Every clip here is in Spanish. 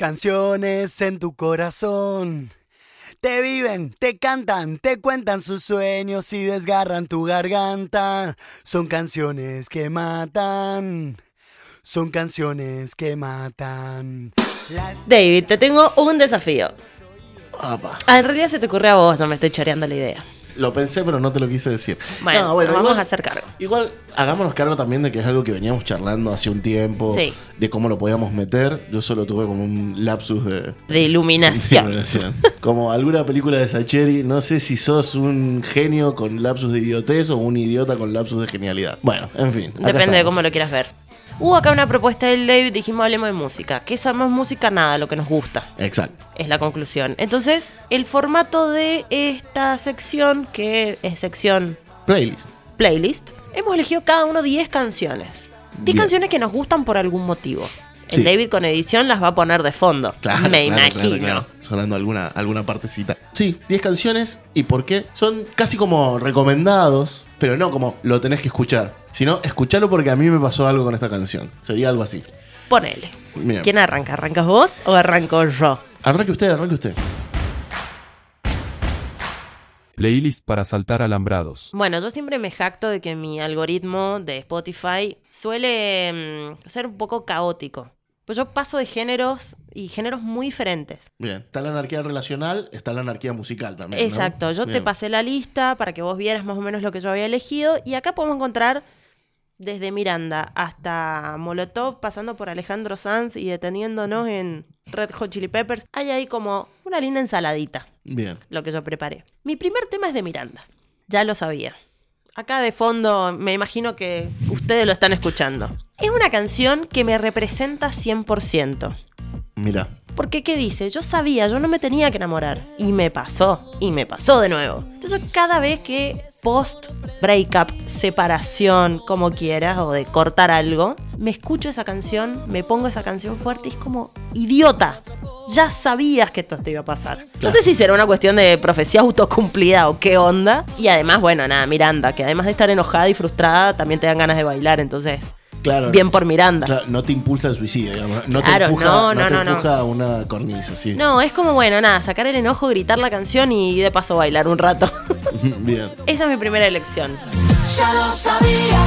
Canciones en tu corazón. Te viven, te cantan, te cuentan sus sueños y desgarran tu garganta. Son canciones que matan. Son canciones que matan. David, te tengo un desafío. Apa. Ah, en realidad se te ocurre a vos, no me estoy choreando la idea. Lo pensé, pero no te lo quise decir. Bueno, No, vamos igual- a hacer cargo. Igual, hagámonos cargo también de que es algo que veníamos charlando hace un tiempo. Sí. De cómo lo podíamos meter. Yo solo tuve como un lapsus de. De iluminación. Como alguna película de Sacheri, no sé si sos un genio con lapsus de idiotez o un idiota con lapsus de genialidad. Bueno, en fin. Depende de cómo lo quieras ver. Hubo acá una propuesta del David, dijimos hablemos de música. ¿Qué sabemos música? Nada, lo que nos gusta. Exacto. Es la conclusión. Entonces, el formato de esta sección, que es sección Playlist. playlist, hemos elegido cada uno 10 canciones. 10 Bien. canciones que nos gustan por algún motivo. El Sí. David con edición las va a poner de fondo. Claro, me claro, imagino. claro. Sonando alguna, alguna partecita. Sí, 10 canciones. ¿Y por qué? Son casi como recomendados, pero no como lo tenés que escuchar. Sino escucharlo porque a mí me pasó algo con esta canción. Sería algo así. Ponele. Bien. ¿Quién arranca? ¿Arrancas vos o arranco yo? Arranque usted, arranque usted. Playlist para saltar alambrados. Bueno, yo siempre me jacto de que mi algoritmo de Spotify suele mm, ser un poco caótico. Pues yo paso de géneros y géneros muy diferentes. Bien. Está la anarquía relacional, está la anarquía musical también. ¿no? Exacto, yo te pasé la lista para que vos vieras más o menos lo que yo había elegido y acá podemos encontrar desde Miranda hasta Molotov, pasando por Alejandro Sanz y deteniéndonos en Red Hot Chili Peppers. Hay ahí como una linda ensaladita, Bien. lo que yo preparé. Mi primer tema es de Miranda, ya lo sabía. Acá de fondo me imagino que ustedes lo están escuchando. Es una canción que me representa 100%. Mira. Porque, ¿qué dice? Yo sabía, yo no me tenía que enamorar. Y me pasó, y me pasó de nuevo. Entonces, cada vez que post breakup, separación, como quieras, o de cortar algo, me escucho esa canción, me pongo esa canción fuerte y es como, idiota, ya sabías que esto te iba a pasar. No sé si será una cuestión de profecía autocumplida o qué onda. Y además, bueno, nada, Miranda, que además de estar enojada y frustrada, también te dan ganas de bailar, entonces, Claro. bien por Miranda. Claro, no te impulsa el suicidio, digamos. No Claro, te empuja, no, no, te no, no. empuja a una cornisa, sí. No, es como, bueno, nada, sacar el enojo, gritar la canción y de paso bailar un rato. Bien. Esa es mi primera elección. Ya lo sabía,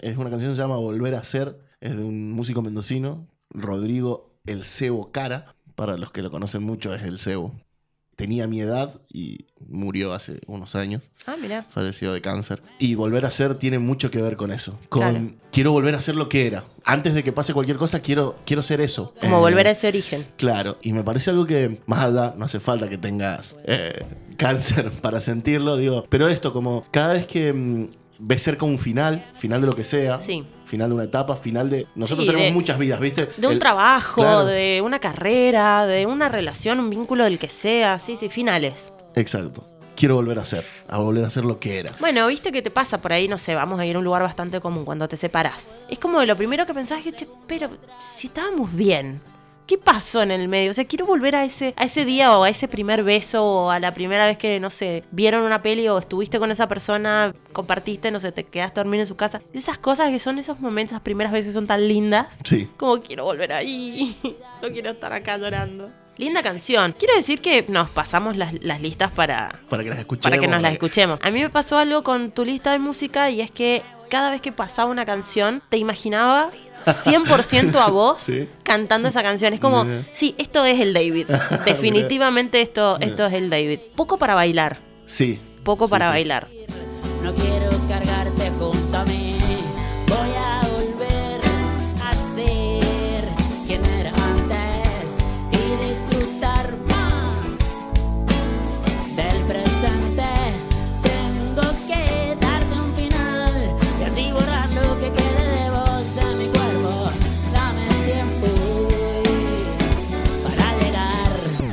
es una canción que se llama Volver a Ser. Es de un músico mendocino, Rodrigo El Cebo Cara. Para los que lo conocen mucho, es El Cebo. Tenía mi edad y murió hace unos años. Ah, mira. Falleció de cáncer. Y volver a ser tiene mucho que ver con eso. Con Claro. quiero volver a ser lo que era. Antes de que pase cualquier cosa, quiero, quiero ser eso. Como Eh, volver a ese origen. Claro, y me parece algo que más allá, no hace falta que tengas eh, cáncer para sentirlo, digo, pero esto como cada vez que mm, ves cerca un final, final de lo que sea, Sí. final de una etapa, final de... Nosotros Sí, tenemos de- muchas vidas, ¿viste? De un El- trabajo, claro. de una carrera, de una relación, un vínculo del que sea. Sí, sí, finales. Exacto. Quiero volver a ser, a volver a ser lo que era. Bueno, viste que te pasa por ahí, no sé, vamos a ir a un lugar bastante común cuando te separás. Es como lo primero que pensás que, che, pero si estábamos bien. ¿Qué pasó en el medio? O sea, quiero volver a ese, a ese día o a ese primer beso o a la primera vez que, no sé, vieron una peli o estuviste con esa persona, compartiste, no sé, te quedaste a dormir en su casa. Esas cosas que son esos momentos, las primeras veces son tan lindas. Sí. Como quiero volver ahí. No quiero estar acá llorando. Linda canción. Quiero decir que nos pasamos las, las listas para, Para que las escuchemos. para que nos las escuchemos. A mí me pasó algo con tu lista de música y es que cada vez que pasaba una canción te imaginaba 100% a vos Sí. cantando esa canción. Es como, Mira. sí, esto es el David. Definitivamente esto, esto es el David. Poco para bailar. Sí. Poco Sí, para sí. bailar. No quiero cargarte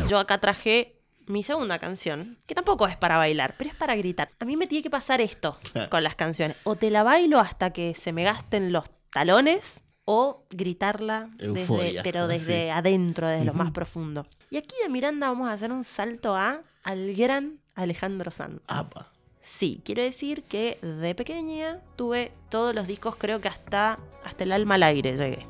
Yo acá traje mi segunda canción, que tampoco es para bailar, pero es para gritar. A mí me tiene que pasar esto con las canciones. O te la bailo hasta que se me gasten los talones, o gritarla, desde, pero desde sí. adentro, desde lo más profundo. Y aquí de Miranda vamos a hacer un salto a al gran Alejandro Sanz. Apa. Sí, quiero decir que de pequeña tuve todos los discos, creo que hasta, hasta el alma al aire llegué.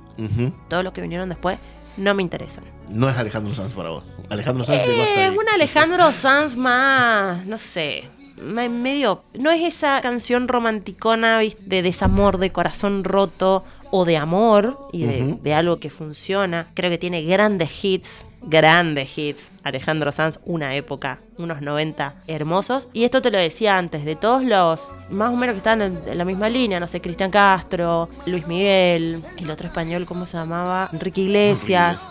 Todos los que vinieron después no me interesan. No es Alejandro Sanz para vos. Alejandro Sanz llegó hasta Eh, es un Alejandro Sanz más, no sé, me- medio... No es esa canción romanticona de desamor, de corazón roto o de amor y de, de algo que funciona. Creo que tiene grandes hits, grandes hits. Alejandro Sanz, una época, unos 90 hermosos. Y esto te lo decía antes, de todos los más o menos que están en, la misma línea, no sé, Cristian Castro, Luis Miguel, el otro español, ¿cómo se llamaba? Enrique Iglesias.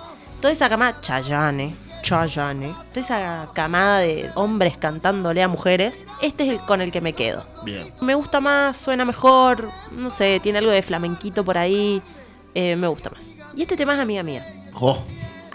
Toda esa camada, Chayane, Chayane, toda esa camada de hombres cantándole a mujeres, este es el con el que me quedo. Bien. Me gusta más, suena mejor, no sé, tiene algo de flamenquito por ahí, eh, me gusta más. Y este tema es Amiga Mía. Oh,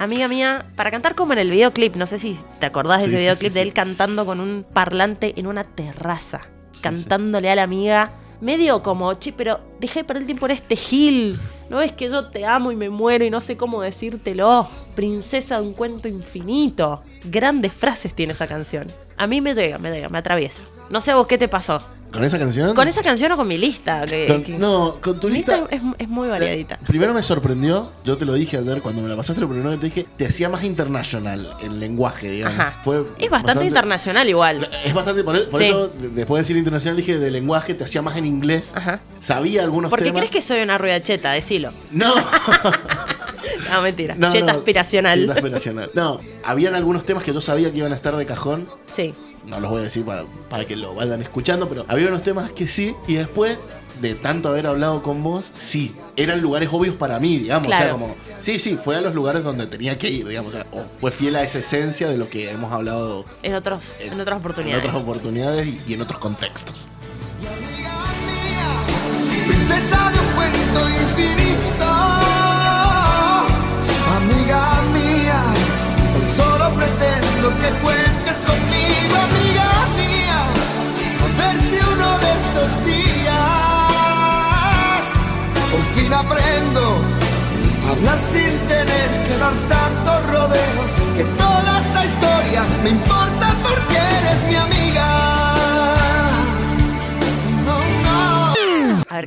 Amiga Mía, para cantar como en el videoclip, no sé si te acordás de Sí, ese videoclip sí, de él cantando con un parlante en una terraza, cantándole a la amiga, medio como, che, pero dejé de perder el tiempo en este gil, no es que yo te amo y me muero y no sé cómo decírtelo, princesa de un cuento infinito. Grandes frases tiene esa canción. A mí me llega, me llega, me atraviesa. No sé a vos qué te pasó. ¿Con esa canción? ¿Con esa canción o con mi lista? Que- Con- que- no, con tu lista. es, es muy variadita. Eh, Primero me sorprendió, yo te lo dije ayer cuando me la pasaste, lo primero te dije, te hacía más internacional el lenguaje, digamos. Ajá. Fue Es bastante, internacional igual. Es bastante, por, por Sí. eso, de- después de decir internacional, dije de lenguaje, te hacía más en inglés. Ajá. Sabía algunos ¿Por qué temas. crees que soy una rueda cheta? Decilo. No, No, mentira. no, cheta no, aspiracional. cheta aspiracional. No, habían algunos temas que yo sabía que iban a estar de cajón. Sí. No los voy a decir para, para que lo vayan escuchando, pero había unos temas que sí. Y después de tanto haber hablado con vos, sí, eran lugares obvios para mí, digamos. O sea, Claro. como, sí, sí, fue a los lugares donde tenía que ir, digamos. O sea, o fue fiel a esa esencia de lo que hemos hablado En, otros, en otras en oportunidades. otras oportunidades y, y en otros contextos. princesa de un cuento infinito. Amiga mía, tan solo pretendo que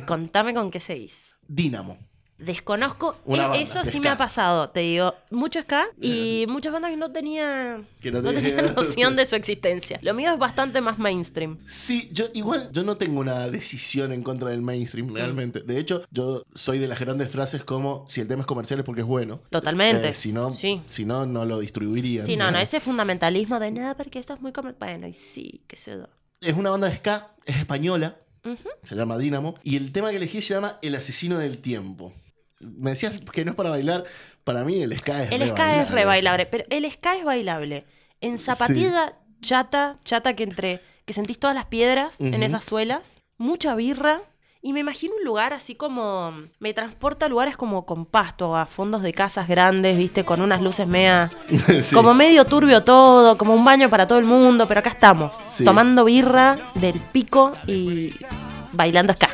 contame con qué seguís. Dínamo. Desconozco, Una eh, banda eso de sí ska. me ha pasado, te digo, mucho ska y muchas bandas que no tenía, Que no no tenía- tenía noción de su existencia. Lo mío es bastante más mainstream. Sí, yo igual yo no tengo una decisión en contra del mainstream realmente. De hecho, yo soy de las grandes frases como si el tema es comercial es porque es bueno. Totalmente. Eh, si no, Sí. si no no lo distribuiría. Sí, no, no, ese fundamentalismo de nada porque esto es muy comercial. Bueno, y sí, qué sé yo. Es una banda de ska, es española, Se llama Dynamo y el tema que elegí se llama El asesino del tiempo. Me decías que no es para bailar, para mí el ska es El re ska es bailable. re bailable, pero el ska es bailable. En zapatilla chata, chata que entre, que sentís todas las piedras en esas suelas, mucha birra. Y me imagino un lugar así como. Me transporta a lugares como con pasto, a fondos de casas grandes, viste, con unas luces mea. Sí. Como medio turbio todo, como un baño para todo el mundo, pero acá estamos, Sí. tomando birra del pico y bailando ska.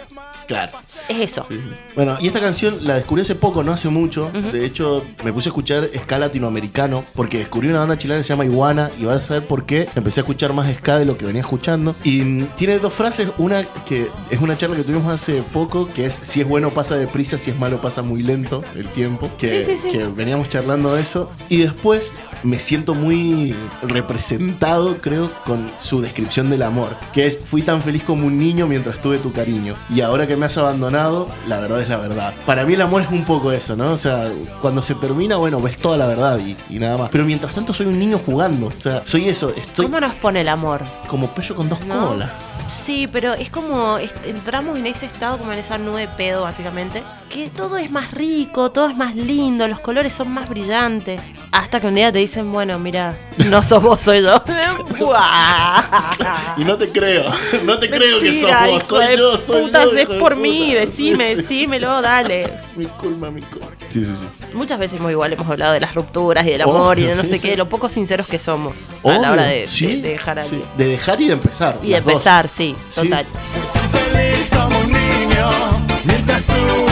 Claro. Es eso. Sí, sí. Bueno, y esta canción la descubrí hace poco, no hace mucho. Ujú. De hecho, me puse a escuchar ska latinoamericano porque descubrí una banda chilena que se llama Iguana y vas a saber por qué empecé a escuchar más ska de lo que venía escuchando. Y tiene dos frases, una que es una charla que tuvimos hace poco, que es si es bueno pasa deprisa, si es malo pasa muy lento el tiempo, que, sí. que veníamos charlando de eso. Y después me siento muy representado, creo, con su descripción del amor, que es fui tan feliz como un niño mientras tuve tu cariño. Y ahora que me has abandonado, la verdad es la verdad. Para mí el amor es un poco eso, ¿no? O sea, cuando se termina, bueno, ves toda la verdad y, y nada más. Pero mientras tanto soy un niño jugando. O sea, soy eso, estoy ¿Cómo nos pone el amor? como pello con dos No. colas. Sí, pero es como entramos en ese estado, como en esa nube pedo, básicamente, que todo es más rico, todo es más lindo, los colores son más brillantes. Hasta que un día te dicen, bueno, mira, no sos vos, soy yo. Y no te creo, no te creo que sos vos, soy yo, soy putas, yo. es de por puta. mí, decime, decímelo, dale. Mi culpa, mi culpa. Sí, sí, sí. Muchas veces muy igual hemos hablado de las rupturas y del Obvio, amor y de no sí, sé sí. qué, lo poco sinceros que somos a la hora de, sí, de- de dejar a alguien. De dejar y de empezar. Y de dos. empezar, sí, Sí. total. feliz como un niño mientras tuve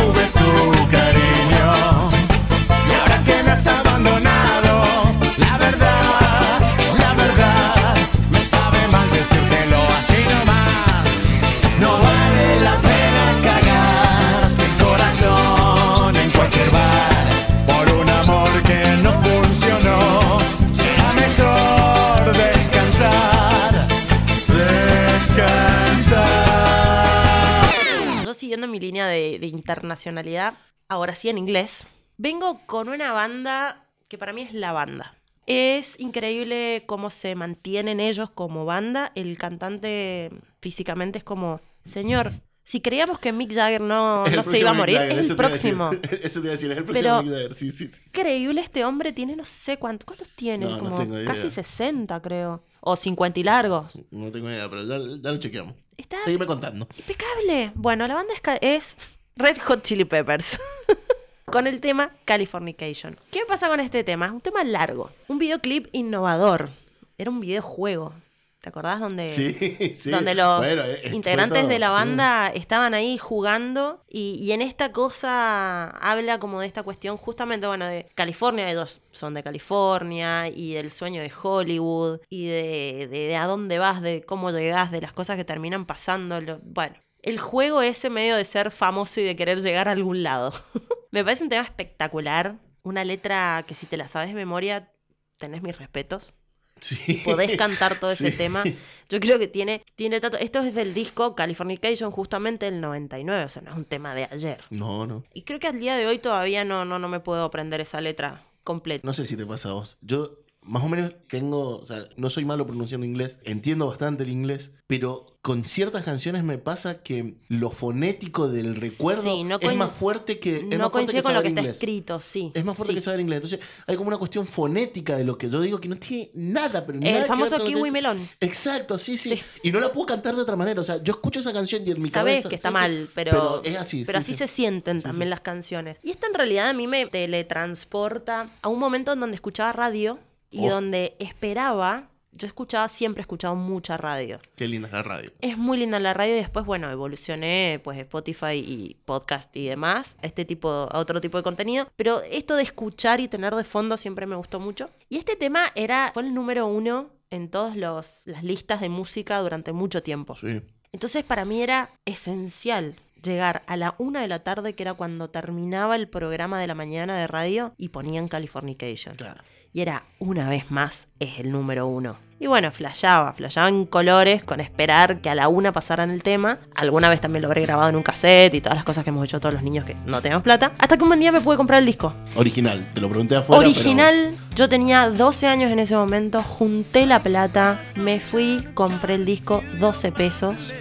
siguiendo mi línea de, de internacionalidad, ahora sí en inglés, vengo con una banda que para mí es la banda. Es increíble cómo se mantienen ellos como banda. El cantante físicamente es como, señor, si creíamos que Mick Jagger no, no se iba a morir, Jagger, es el decir. próximo. Eso te iba a decir, es el próximo Pero- Mick Jagger, sí, sí, sí. Increíble, este hombre tiene no sé cuántos, ¿cuántos tiene? No, no como idea. casi 60 creo. O 50 y largos. No tengo idea, pero ya, ya lo chequeamos. Está Seguime contando. Impecable. Bueno, la banda es, es Red Hot Chili Peppers. con el tema Californication. ¿Qué pasa con este tema? Es un tema largo. Un videoclip innovador. Era un videojuego. ¿Te acordás? Donde, Sí, sí. donde los Bueno, eh, integrantes todo, de la sí. banda estaban ahí jugando y, y en esta cosa habla como de esta cuestión justamente, bueno, de California, ellos son de California y del sueño de Hollywood y de, de- de a dónde vas, de cómo llegás, de las cosas que terminan pasando. lo- bueno, el juego ese medio de ser famoso y de querer llegar a algún lado. Me parece un tema espectacular, una letra que si te la sabes de memoria tenés mis respetos Sí. podés cantar todo ese Sí. tema. Yo creo que tiene, tiene tanto. Esto es del disco Californication, justamente del 99, o sea, no es un tema de ayer. No, no. Y creo que al día de hoy todavía no, no, no me puedo aprender esa letra completa. No sé si te pasa a vos. Yo más o menos tengo, o sea, no soy malo pronunciando inglés, entiendo bastante el inglés, pero con ciertas canciones me pasa que lo fonético del recuerdo Sí, no es más fuerte que es no más fuerte coincide que con lo que está escrito, sí. Es más fuerte sí. que saber inglés. Entonces, hay como una cuestión fonética de lo que yo digo que no tiene nada, pero nada El que famoso que kiwi melón. Exacto, sí, sí, Sí. Y no la puedo cantar de otra manera. O sea, yo escucho esa canción y en mi Sabes cabeza. que está mal, pero, es así. pero sí, así sí. se sienten también las canciones. Y esto en realidad a mí me teletransporta a un momento en donde escuchaba radio y Oh. donde esperaba. Yo escuchaba, siempre he escuchado mucha radio. Qué linda es la radio. Es muy linda la radio y después, bueno, evolucioné pues Spotify y podcast y demás, a este tipo, a otro tipo de contenido. Pero esto de escuchar y tener de fondo siempre me gustó mucho. Y este tema era, fue el número uno en todas las listas de música durante mucho tiempo. Sí. Entonces para mí era esencial llegar a la una de la tarde, que era cuando terminaba el programa de la mañana de radio, y ponían Californication. Claro. Y era, una vez más, es el número uno. Y bueno, flasheaba, flasheaba en colores con esperar que a la una pasaran el tema. Alguna vez también lo habré grabado en un cassette y todas las cosas que hemos hecho todos los niños que no tenemos plata. Hasta que un buen día me pude comprar el disco. Original. Te lo pregunté afuera. Original, yo tenía 12 años en ese momento, junté la plata, me fui, compré el disco 12 pesos.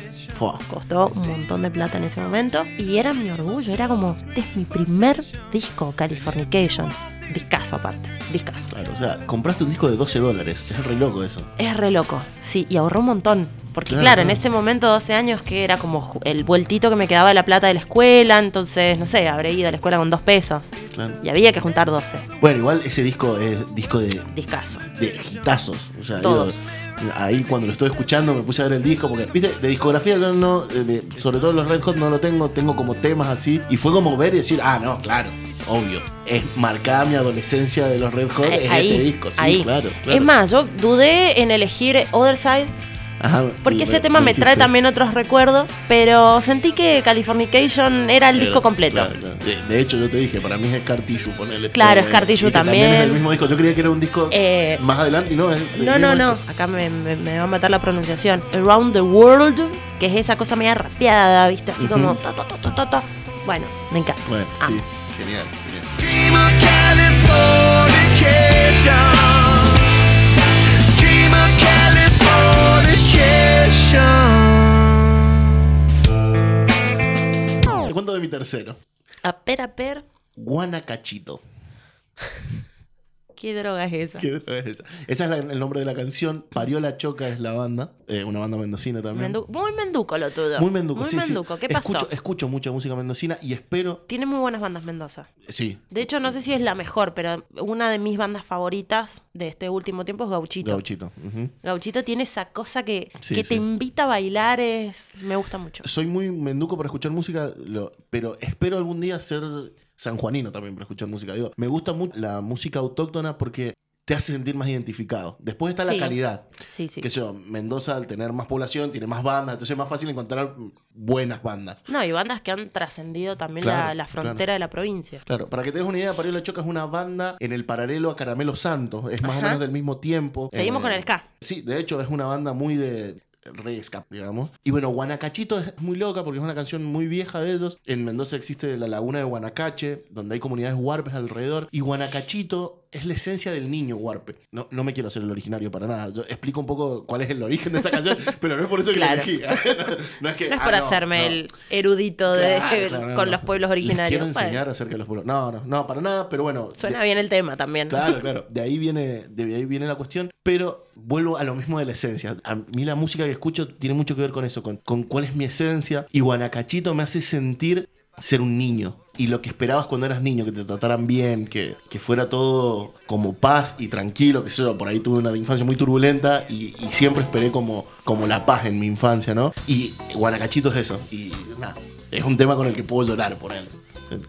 Costó un montón de plata en ese momento. Y era mi orgullo, era como, este es mi primer disco, Californication. Discaso aparte, discaso. Claro, o sea, compraste un disco de 12 dólares. Es re loco eso. Es re loco, sí, y ahorró un montón. Porque Claro, claro, en ese momento, 12 años, que era como el vueltito que me quedaba de la plata de la escuela, entonces, no sé, habré ido a la escuela con dos pesos. Claro. Y había que juntar 12. Bueno, igual ese disco es disco de, Discaso. de hitazos. O sea, Todos. digo, ahí cuando lo estoy escuchando me puse a ver el disco porque, viste, de discografía yo no, eh, de- sobre todo los Red Hot no lo tengo, tengo como temas así. Y fue como ver y decir, ah, no, claro, obvio. Es marcada mi adolescencia de los Red Hot, es ahí, este disco, sí, ahí. claro, claro. Es más, yo dudé en elegir Other Side Ajá, porque ese tema me trae también otros recuerdos, pero sentí que Californication era el disco completo. claro, claro. De, de hecho, yo te dije, para mí es Scar Tissue, ponele. Claro, Scar Tissue y que también. es el mismo disco. Yo creía que era un disco Eh, más adelante y no. Es No, no, no. Acá me, me- me va a matar la pronunciación. Around the World, que es esa cosa media rapeada, ¿viste? Así como. Ta, ta, ta. Bueno, me encanta. Bueno, Ah. sí, genial, genial. Dream of Californication. Dream of Californication. Te cuento de mi tercero. A per, a per. Guanacachito. ¿Qué droga es esa? ¿Qué droga es esa? Ese es la- el nombre de la canción. Parió la Choca es la banda. eh, una banda mendocina también. Mendu- muy menduco lo tuyo. Muy menduco, Muy sí, sí. menduco. ¿Qué pasó? Escucho, escucho mucha música mendocina y espero. Tiene muy buenas bandas Mendoza. Sí, De hecho, no sé si es la mejor, pero una de mis bandas favoritas de este último tiempo es Gauchito. Gauchito. Gauchito tiene esa cosa que, Sí, que te invita a bailar, es me gusta mucho. Soy muy menduco para escuchar música, lo- pero espero algún día ser sanjuanino también para escuchar música. Digo, me gusta mucho la música autóctona porque te hace sentir más identificado. Después está Sí. la calidad. Sí, sí. Que yo, Mendoza al tener más población tiene más bandas, entonces es más fácil encontrar buenas bandas. No, y bandas que han trascendido también la, Claro, la frontera claro. de la provincia. Claro, para que te des una idea, Parió la Choca es una banda en el paralelo a Caramelo Santos, es más o menos del mismo tiempo. Seguimos Eh, con el ska. Sí, de hecho es una banda muy de ska, digamos. Y bueno, Guanacachito es muy loca porque es una canción muy vieja de ellos. En Mendoza existe la laguna de Guanacache, donde hay comunidades huarpes alrededor. Y Guanacachito es la esencia del niño huarpe. No, no me quiero hacer el originario para nada. Yo explico un poco cuál es el origen de esa canción, pero no es por eso que Claro. la elegí. no, no es que, No es ah, por hacerme el erudito de, Claro, con los pueblos Les originarios. Bueno, acerca de los pueblos. No, no, no, para nada, pero bueno. suena de- bien el tema también. Claro, claro. De ahí viene, de ahí viene la cuestión. Pero vuelvo a lo mismo de la esencia. A mí la música que escucho tiene mucho que ver con eso, con, con cuál es mi esencia. Y Guanacachito me hace sentir ser un niño. Y lo que esperabas cuando eras niño, que te trataran bien, que, que fuera todo como paz y tranquilo, que sé yo, por ahí tuve una infancia muy turbulenta y, y siempre esperé como, como la paz en mi infancia, ¿no? Y Guanacachito es eso. Y nada, es un tema con el que puedo llorar por él.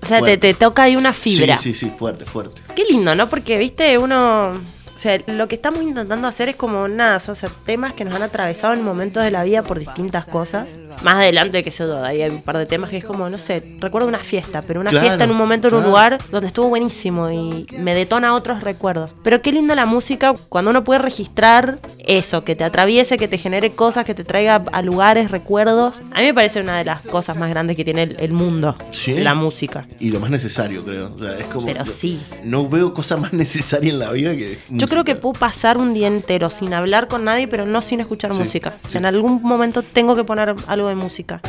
O sea, te, te toca ahí una fibra. Sí, sí, sí, fuerte, fuerte. Qué lindo, ¿no? Porque, viste, uno. O sea, lo que estamos intentando hacer es como nada, son temas que nos han atravesado en momentos de la vida por distintas cosas. Más adelante, que yo, ahí hay un par de temas que es como, no sé, recuerdo una fiesta, pero una Claro, fiesta en un momento en un lugar donde estuvo buenísimo y me detona otros recuerdos. Pero qué linda la música cuando uno puede registrar eso, que te atraviese, que te genere cosas, que te traiga a lugares, recuerdos. A mí me parece una de las cosas más grandes que tiene el, el mundo, Sí. la música. Y lo más necesario, creo. O sea, es como. Pero sí. No veo cosa más necesaria en la vida que. Yo creo que puedo pasar un día entero sin hablar con nadie, pero no sin escuchar Sí, música. O sí. sea, en algún momento tengo que poner algo de música.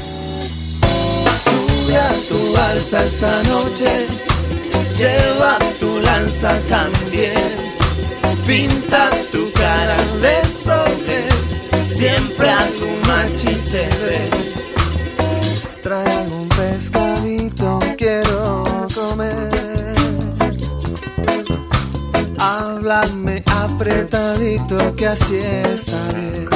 Sube a tu balsa esta noche, lleva tu lanza también. Pinta tu cara de soles, siempre algún machite ve. Trae algún pescadito, Háblame apretadito, que así está bien.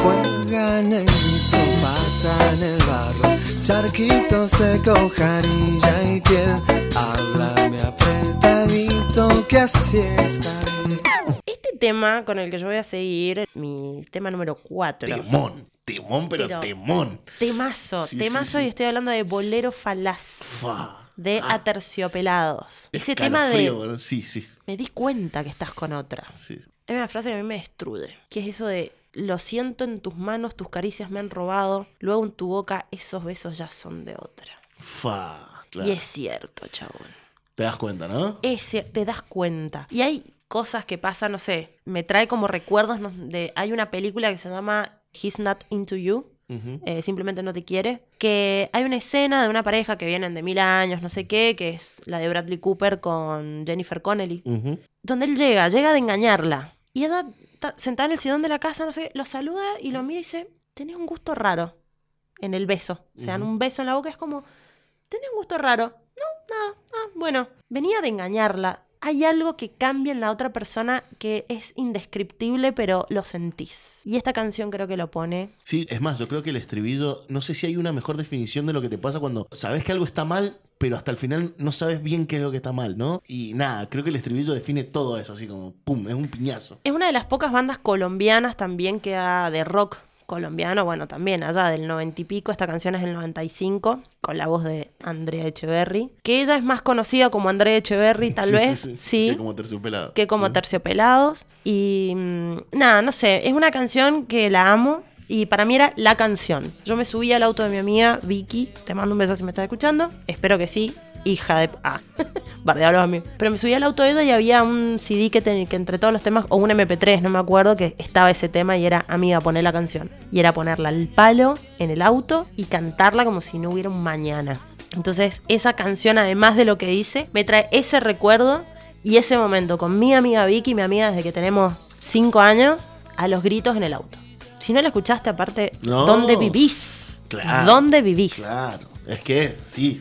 Juega negrito, pata en el barro, charquito seco, jarilla y piel. Háblame apretadito, que así está bien. Este tema con el que yo voy a seguir, mi tema número 4. Temón. Temón, pero, Pero- temón. Temazo, Sí, temazo sí, sí. y estoy hablando de Bolero Falaz, Fa. De Ah, Aterciopelados. Ese tema de. Sí, sí. me di cuenta que estás con otra. sí. Hay una frase que a mí me destruye, que es eso de lo siento en tus manos, tus caricias me han robado, luego en tu boca esos besos ya son de otra. Fa. Claro. Y es cierto, chabón. Te das cuenta, ¿no? Es te das cuenta. Y hay cosas que pasan, no sé, me trae como recuerdos de... Hay una película que se llama He's Not Into You, eh, simplemente no te quiere, que hay una escena de una pareja que vienen de mil años, no sé qué, que es la de Bradley Cooper con Jennifer Connelly, donde él llega, llega de engañarla. Y ella está sentada en el sillón de la casa, no sé, lo saluda y lo mira y dice, tenés un gusto raro en el beso. Se dan Ujú. un beso en la boca, es como, tenés un gusto raro. No, nada, ah, bueno, venía de engañarla. Hay algo que cambia en la otra persona que es indescriptible, pero lo sentís. Y esta canción creo que lo pone. Sí, es más, yo creo que el estribillo, no sé si hay una mejor definición de lo que te pasa cuando sabes que algo está mal, pero hasta el final no sabes bien qué es lo que está mal, ¿no? Y nada, creo que el estribillo define todo eso, así como, ¡pum! Es un piñazo. Es una de las pocas bandas colombianas también que ha de rock colombiano, bueno, también allá del noventa y pico, esta canción es del 95, con la voz de Andrea Echeverry, que ella es más conocida como Andrea Echeverry, tal Sí, vez, sí, sí, sí. Que como terciopelado. que como Terciopelados. Y mm, nada, no sé, es una canción que la amo. Y para mí era la canción. Yo me subí al auto de mi amiga Vicky. Te mando un beso si me estás escuchando. Espero que sí. Hija de... Ah, bardeaba a los amigos. Pero me subí al auto de ella y había un CD que, ten- que entre todos los temas, o un MP3, no me acuerdo, que estaba ese tema y era, amiga, poner la canción. Y era ponerla al palo en el auto y cantarla como si no hubiera un mañana. Entonces, esa canción, además de lo que dice, me trae ese recuerdo y ese momento con mi amiga Vicky, mi amiga desde que tenemos 5 años, a los gritos en el auto. Si no la escuchaste, aparte, No. ¿dónde vivís? Claro. ¿Dónde vivís? Claro, es que sí.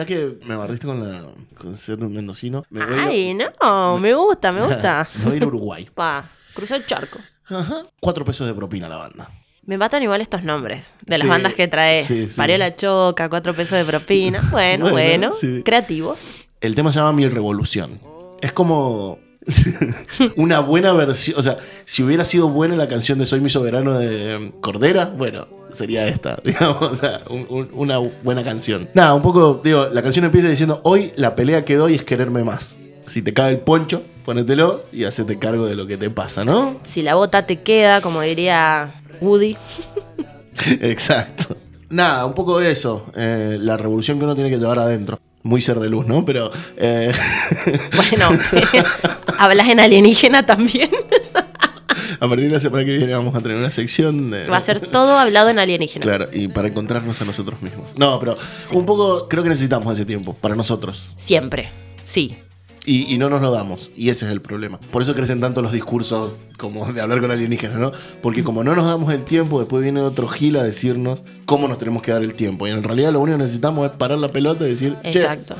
Ya que me barriste con, la, con ser un mendocino, me voy, a, Ay, no, me gusta, me gusta. me voy a ir a Uruguay. Pa, cruzó el charco. Ajá. Cuatro pesos de propina la banda. Me matan igual estos nombres de las Sí, bandas que traes. sí, sí. La choca, cuatro pesos de propina. Bueno, Bueno, bueno. sí. Creativos. El tema se llama Mi Revolución. Es como una buena versión. O sea, si hubiera sido buena la canción de Soy mi soberano de Cordera, bueno, sería esta. Digamos, o sea, un- un- una buena canción. Nada, un poco, digo, la canción empieza diciendo: Hoy la pelea que doy es quererme más. Si te cae el poncho, ponételo y hacete cargo de lo que te pasa, ¿no? Si la bota te queda, como diría Woody. Exacto. Nada, un poco de eso. eh, la revolución que uno tiene que llevar adentro. Muy ser de luz, ¿no? Pero. eh, Bueno, hablas en alienígena también. a partir de la semana que viene vamos a tener una sección de. Va a ser todo hablado en alienígena. Claro, y para encontrarnos a nosotros mismos. No, pero un poco creo que necesitamos ese tiempo para nosotros. Siempre. Sí. Y, y no nos lo damos. Y ese es el problema. Por eso crecen tanto los discursos como de hablar con alienígenas, ¿no? Porque como no nos damos el tiempo, después viene otro gil a decirnos cómo nos tenemos que dar el tiempo. Y en realidad lo único que necesitamos es parar la pelota y decir, che, Exacto.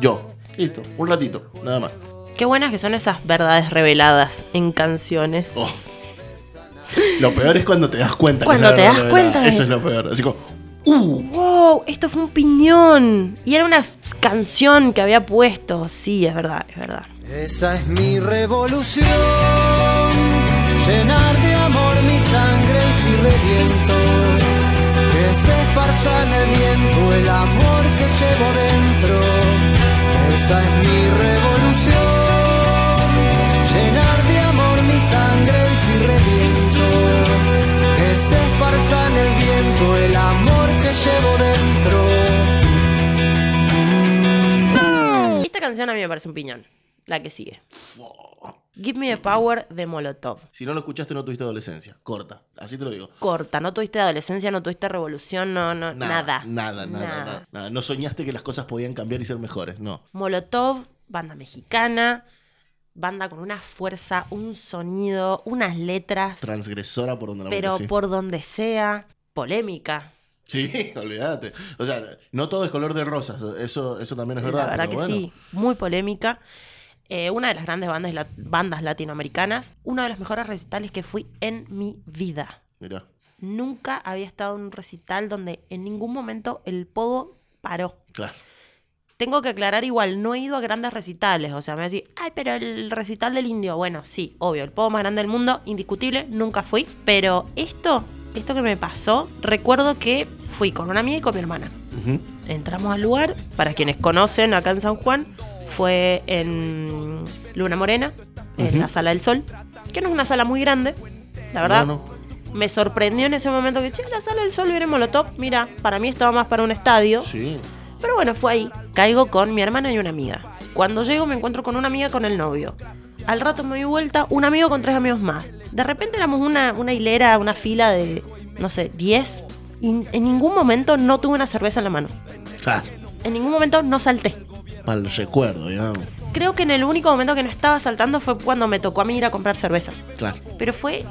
yo. Listo, un ratito, nada más. Qué buenas que son esas verdades reveladas en canciones. Oh. Lo peor es cuando te das cuenta. Cuando te das revelada. cuenta de- Eso es lo peor. Así como, uh, ¡Wow! Esto fue un piñón. Y era una canción que había puesto. Sí, es verdad, es verdad. Esa es mi revolución, llenar de amor mi sangre si reviento, que se esparza en el viento el amor que llevo dentro. Esa es mi revolución, canción a mí me parece un piñón. La que sigue. Give Me the Power de Molotov. si no lo escuchaste no tuviste adolescencia. Corta, así te lo digo. Corta, no tuviste adolescencia, no tuviste revolución, no, no, nada. Nada, nada, nada, nada, nada. No soñaste que las cosas podían cambiar y ser mejores, no. Molotov, banda mexicana, banda con una fuerza, un sonido, unas letras, Transgresora por donde la pero sí. por donde sea, polémica. Sí, olvídate. O sea, no todo es color de rosas, eso, eso también es verdad. La verdad pero que bueno. sí, muy polémica. Eh, una de las grandes bandas, la- bandas latinoamericanas, uno de los mejores recitales que fui en mi vida. Mirá. Nunca había estado en un recital donde en ningún momento el pogo paró. Claro. Tengo que aclarar igual, no he ido a grandes recitales. O sea, me decir, ay, pero el recital del indio. Bueno, sí, obvio, el pogo más grande del mundo, indiscutible, nunca fui. Pero esto, esto que me pasó, recuerdo que fui con una amiga y con mi hermana. Entramos al lugar, para quienes conocen acá en San Juan, fue en Luna Morena, en la Sala del Sol, que no es una sala muy grande, la verdad. No, Me sorprendió en ese momento que, che, la Sala del Sol viene Molotov. Mira, para mí estaba más para un estadio. Sí. Pero bueno, fue ahí. Caigo con mi hermana y una amiga. Cuando llego me encuentro con una amiga con el novio. Al rato me doy vuelta, un amigo con tres amigos más. De repente éramos una, una hilera, una fila de, no sé, 10. Y en ningún momento no tuve una cerveza en la mano. Claro. En ningún momento no salté. El recuerdo, digamos. Creo que en el único momento que no estaba saltando fue cuando me tocó a mí ir a comprar cerveza. Claro. Pero fue.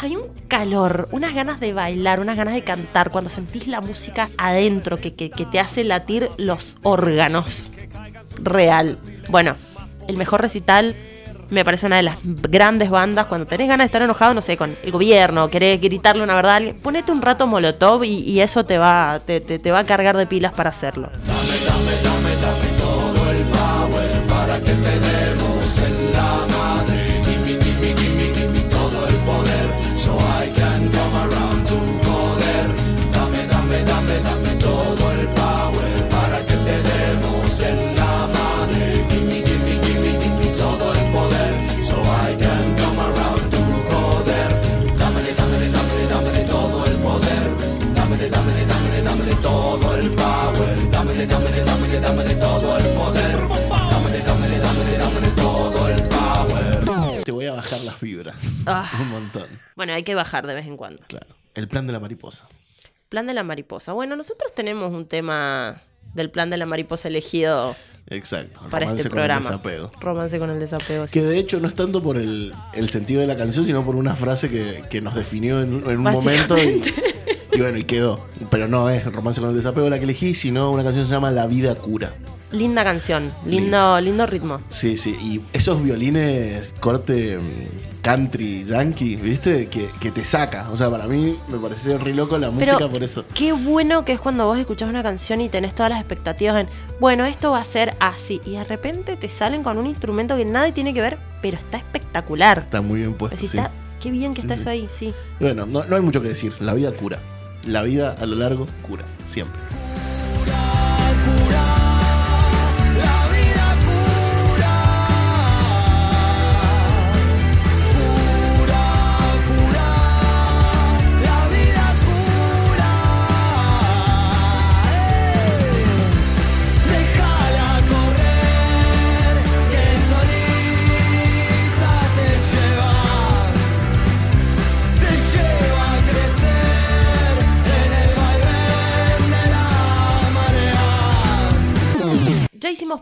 Hay un calor, unas ganas de bailar, unas ganas de cantar, cuando sentís la música adentro, que, que- que te hace latir los órganos. Real. Bueno, el mejor recital Me parece una de las grandes bandas. Cuando tenés ganas de estar enojado, no sé, con el gobierno, querés gritarle una verdad ponete un rato molotov y, eso te va, te, va a cargar de pilas para hacerlo. Te Ah. Un montón. Bueno, hay que bajar de vez en cuando. Claro. El plan de la mariposa. Plan de la mariposa. Bueno, nosotros tenemos un tema del plan de la mariposa elegido Exacto. para romance este con el programa. desapego. Romance con el desapego. sí. Que de hecho no es tanto por el, el sentido de la canción, sino por una frase que, que nos definió en, en un momento y, y bueno, y quedó. Pero no es romance con el desapego la que elegí, sino una canción que se llama La vida cura. Linda canción, lindo, lindo ritmo. Sí, sí, y esos violines corte mm, country, yankee, ¿viste? Que, que te saca. O sea, para mí me parece re loco la música Pero por eso. qué bueno que es cuando vos escuchás una canción y tenés todas las expectativas en, bueno, esto va a ser así. Y de repente te salen con un instrumento que nada tiene que ver, pero está espectacular. Está muy bien puesto. Sí. está- qué bien que está Sí, eso sí. ahí, sí. Bueno, no, no hay mucho que decir. La vida cura. La vida a lo largo cura. Siempre.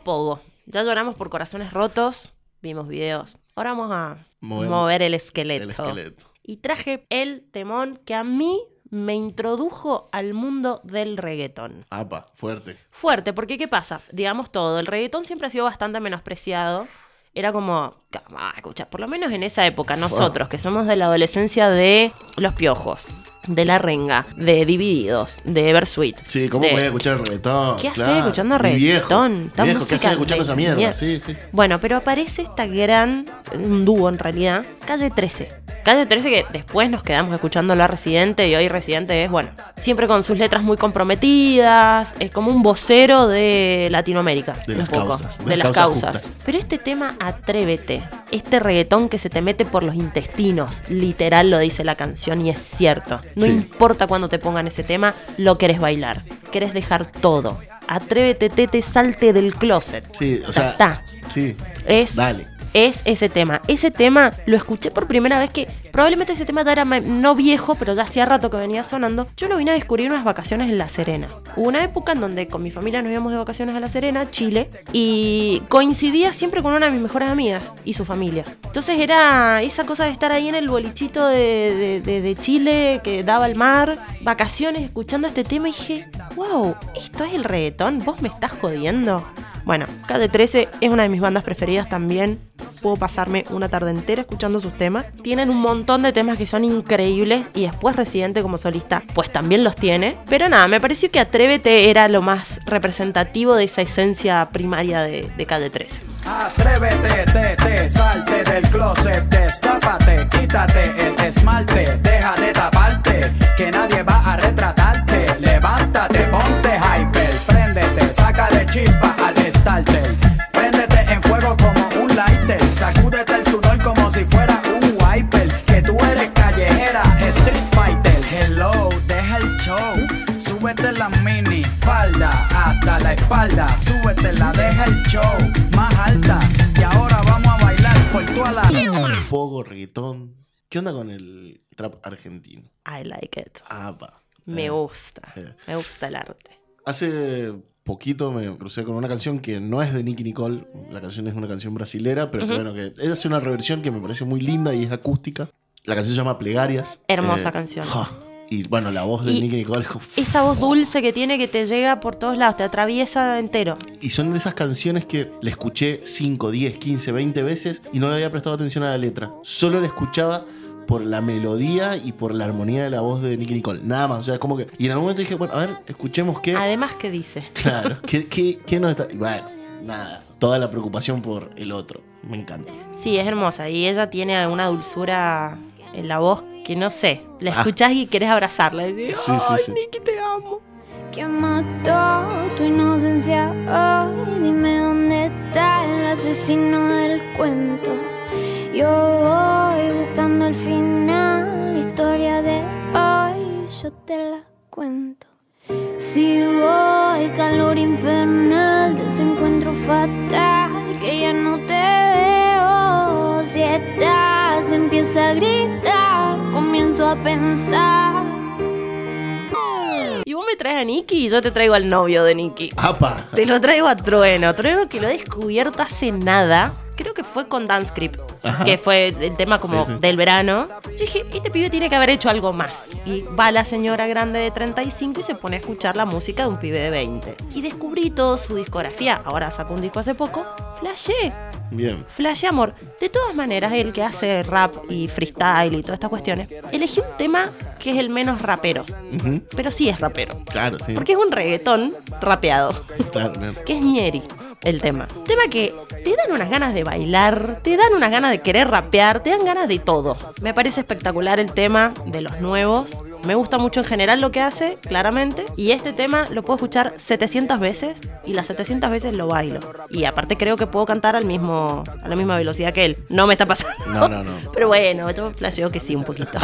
Pogo, ya lloramos por corazones rotos, vimos videos. Ahora vamos a Mover mover, el, esqueleto. El esqueleto. Y traje el temón que a mí me introdujo al mundo del reggaetón. Apa, fuerte. Fuerte, porque ¿qué pasa? Digamos todo, el reggaetón siempre ha sido bastante menospreciado. Era como, "Cama, escucha, por lo menos en esa época, nosotros que somos de la adolescencia de Los Piojos, de La Renga, de Divididos, de Eversweet. Sí, ¿cómo de- voy a escuchar reggaetón? ¿Qué haces Claro. escuchando Mi viejo, reggaetón? Esta Viejo, ¿qué haces escuchando esa mierda? mierda. Sí, sí. Bueno, pero aparece esta gran, un dúo en realidad, Calle 13. Calle 13 que después nos quedamos escuchando la Residente y hoy Residente es, bueno, siempre con sus letras muy comprometidas, es como un vocero de Latinoamérica. De un las poco, causas, de de las causas. Pero este tema, Atrévete, este reggaetón que se te mete por los intestinos, literal lo dice la canción y es cierto. No Sí. importa cuando te pongan ese tema, lo querés bailar, querés dejar todo. Atrévete, tete, salte del closet. Sí, o sea. está. Sí. Es, Dale. Es ese tema. Ese tema lo escuché por primera vez que probablemente ese tema ya era no viejo, pero ya hacía rato que venía sonando. Yo lo vine a descubrir unas vacaciones en La Serena. Hubo una época en donde con mi familia nos íbamos de vacaciones a La Serena, Chile, y coincidía siempre con una de mis mejores amigas y su familia. Entonces era esa cosa de estar ahí en el bolichito de, de- Chile que daba al mar, vacaciones, escuchando este tema y dije, wow, ¿esto es el reggaetón? ¿Vos me estás jodiendo? Bueno, Calle 13 es una de mis bandas preferidas también. Puedo pasarme una tarde entera escuchando sus temas. Tienen un montón de temas que son increíbles y después Residente como solista pues también los tiene. Pero nada, me pareció que Atrévete era lo más representativo de esa esencia primaria de, de Calle 13. Atrévete, te, te, salte del closet, destápate, quítate el esmalte, deja de taparte, que nadie va a retratarte. Levántate, ponte hyper, préndete, sácale chispa al starter. Sacúdete el sudor como si fuera un wiper. Que tú eres callejera, street fighter. Hello, deja el show, súbete la mini falda hasta la espalda, súbete la, deja el show más alta. Y ahora vamos a bailar por toda la. Pogo, reggaetón. ¿Qué onda con el trap argentino? I like it. Apa. Me Eh, gusta. eh. Me gusta el arte. Hace poquito me crucé con una canción que no es de Nicky Nicole. La canción es una canción brasilera, pero que bueno, que ella hace una reversión que me parece muy linda y es acústica. La canción se llama Plegarias. Hermosa Eh, canción. ja, Y bueno, la voz de Y Nicky Nicole. Esa voz dulce que tiene que te llega por todos lados, te atraviesa entero. Y son de esas canciones que le escuché 5, 10, 15, 20 veces y no le había prestado atención a la letra. Solo la escuchaba por la melodía y por la armonía de la voz de Nicky Nicole. Nada más. O sea, es como que. Y en algún momento dije, bueno, a ver, escuchemos qué. Además, ¿qué dice? Claro, ¿qué, qué, qué nos está.? Bueno, nada. Toda la preocupación por el otro. Me encanta. Sí, es hermosa. Y ella tiene una dulzura en la voz que no sé. La Ah. escuchás y querés abrazarla. Y decís, Sí, sí, ay, sí. Nicky, te amo. ¿Quién mató tu inocencia hoy? Dime dónde está el asesino del cuento. Yo voy buscando el final, la historia de hoy, yo te la cuento. Si voy, calor infernal, desencuentro fatal, que ya no te veo. Si estás, empieza a gritar, comienzo a pensar. Y vos me traes a Nicky y yo te traigo al novio de Nicky. ¡Apa! Te lo traigo a Trueno. Trueno que lo he descubierto hace nada. Fue con Dance Creep, Ajá. que fue el tema como Sí, sí. del verano. Yo dije, este pibe tiene que haber hecho algo más. Y va la señora grande de 35 y se pone a escuchar la música de un pibe de 20. Y descubrí toda su discografía. Ahora sacó un disco hace poco. Flashé. Bien. Flash amor. De todas maneras, el que hace rap y freestyle y todas estas cuestiones, elegí un tema que es el menos rapero. Ujú. Pero sí es rapero. Claro, sí. Porque es un reggaetón rapeado. Claro, claro. Que es Ñeri el tema. Tema que te dan unas ganas de bailar, te dan unas ganas de querer rapear, te dan ganas de todo. Me parece espectacular el tema de los nuevos. Me gusta mucho en general lo que hace, claramente. Y este tema lo puedo escuchar 700 veces y las 700 veces lo bailo. Y aparte creo que puedo cantar al mismo, a la misma velocidad que él. No me está pasando. No, no, no. Pero bueno, yo flasheo que sí un poquito.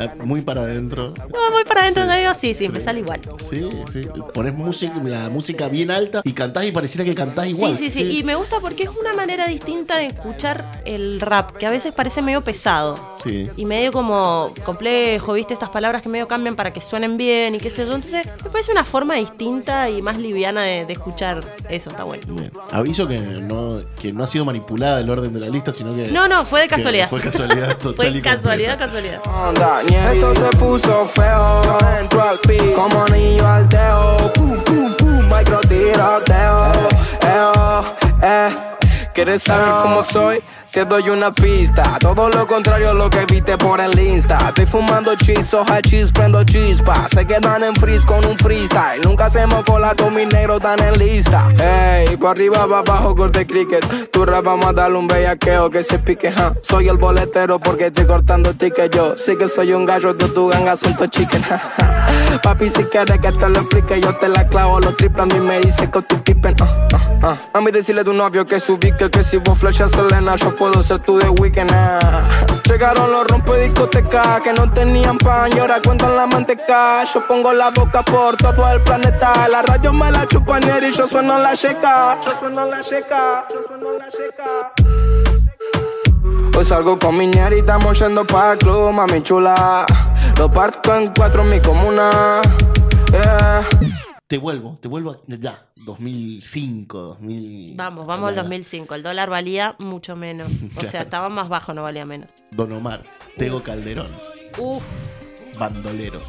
Eh, Muy para adentro. No, voy para adentro, yo digo, sí, sí, me sale igual. Sí, sí. Pones música, la música bien alta y cantás y pareciera que cantás igual. Sí, sí, sí, Y me gusta porque es una manera distinta de escuchar el rap, que a veces parece medio pesado. Sí. Y medio como complejo, ¿viste? Estas palabras que medio cambian para que suenen bien y qué sé yo. Entonces, me parece una forma distinta y más liviana de, de escuchar eso, está bueno. Bien. Aviso que no, que no ha sido manipulada el orden de la lista, sino que. No, no, fue de casualidad. Fue casualidad total Fue y casualidad, casualidad. Esto se puso feo, yo entro al como niño al teo. Pum, pum, pum, micro tiroteo. Eo, eh. ¿Quieres saber cómo soy? Te doy una pista. Todo lo contrario a lo que viste por el Insta. Estoy fumando chizos, hachís, prendo chispas. Se quedan en freeze con un freestyle. Nunca hacemos cola con mis negros tan en lista. Ey, pa' arriba, pa' abajo, corte cricket. Tu rap vamos a darle un bellaqueo que se pique, ja. Soy el boletero porque estoy cortando ticket yo. Sí que soy un gallo, tú tu ganga son chicken, ja. Papi, si quieres que te lo explique, yo te la clavo. Los triples a mí me dice que tu pippen, ah, ah, ah. Mami, decirle a tu novio que subí que, que si vos flashas Selena, yo puedo ser tu de weekend, ah. Llegaron los rompe discoteca que no tenían pan y ahora cuentan la manteca. Yo pongo la boca por todo el planeta. La radio me la chupan y yo sueno la checa. Yo sueno la checa. Yo sueno la checa. Hoy salgo con mi y estamos yendo el club, mami chula. Lo parto en cuatro en mi comuna. Te vuelvo, te vuelvo ya. 2005, 2000. Vamos, vamos al Ya. 2005. El dólar valía mucho menos. O Claro. sea, estaba más bajo, no valía menos. Don Omar, Tego Calderón, Uf, Bandoleros.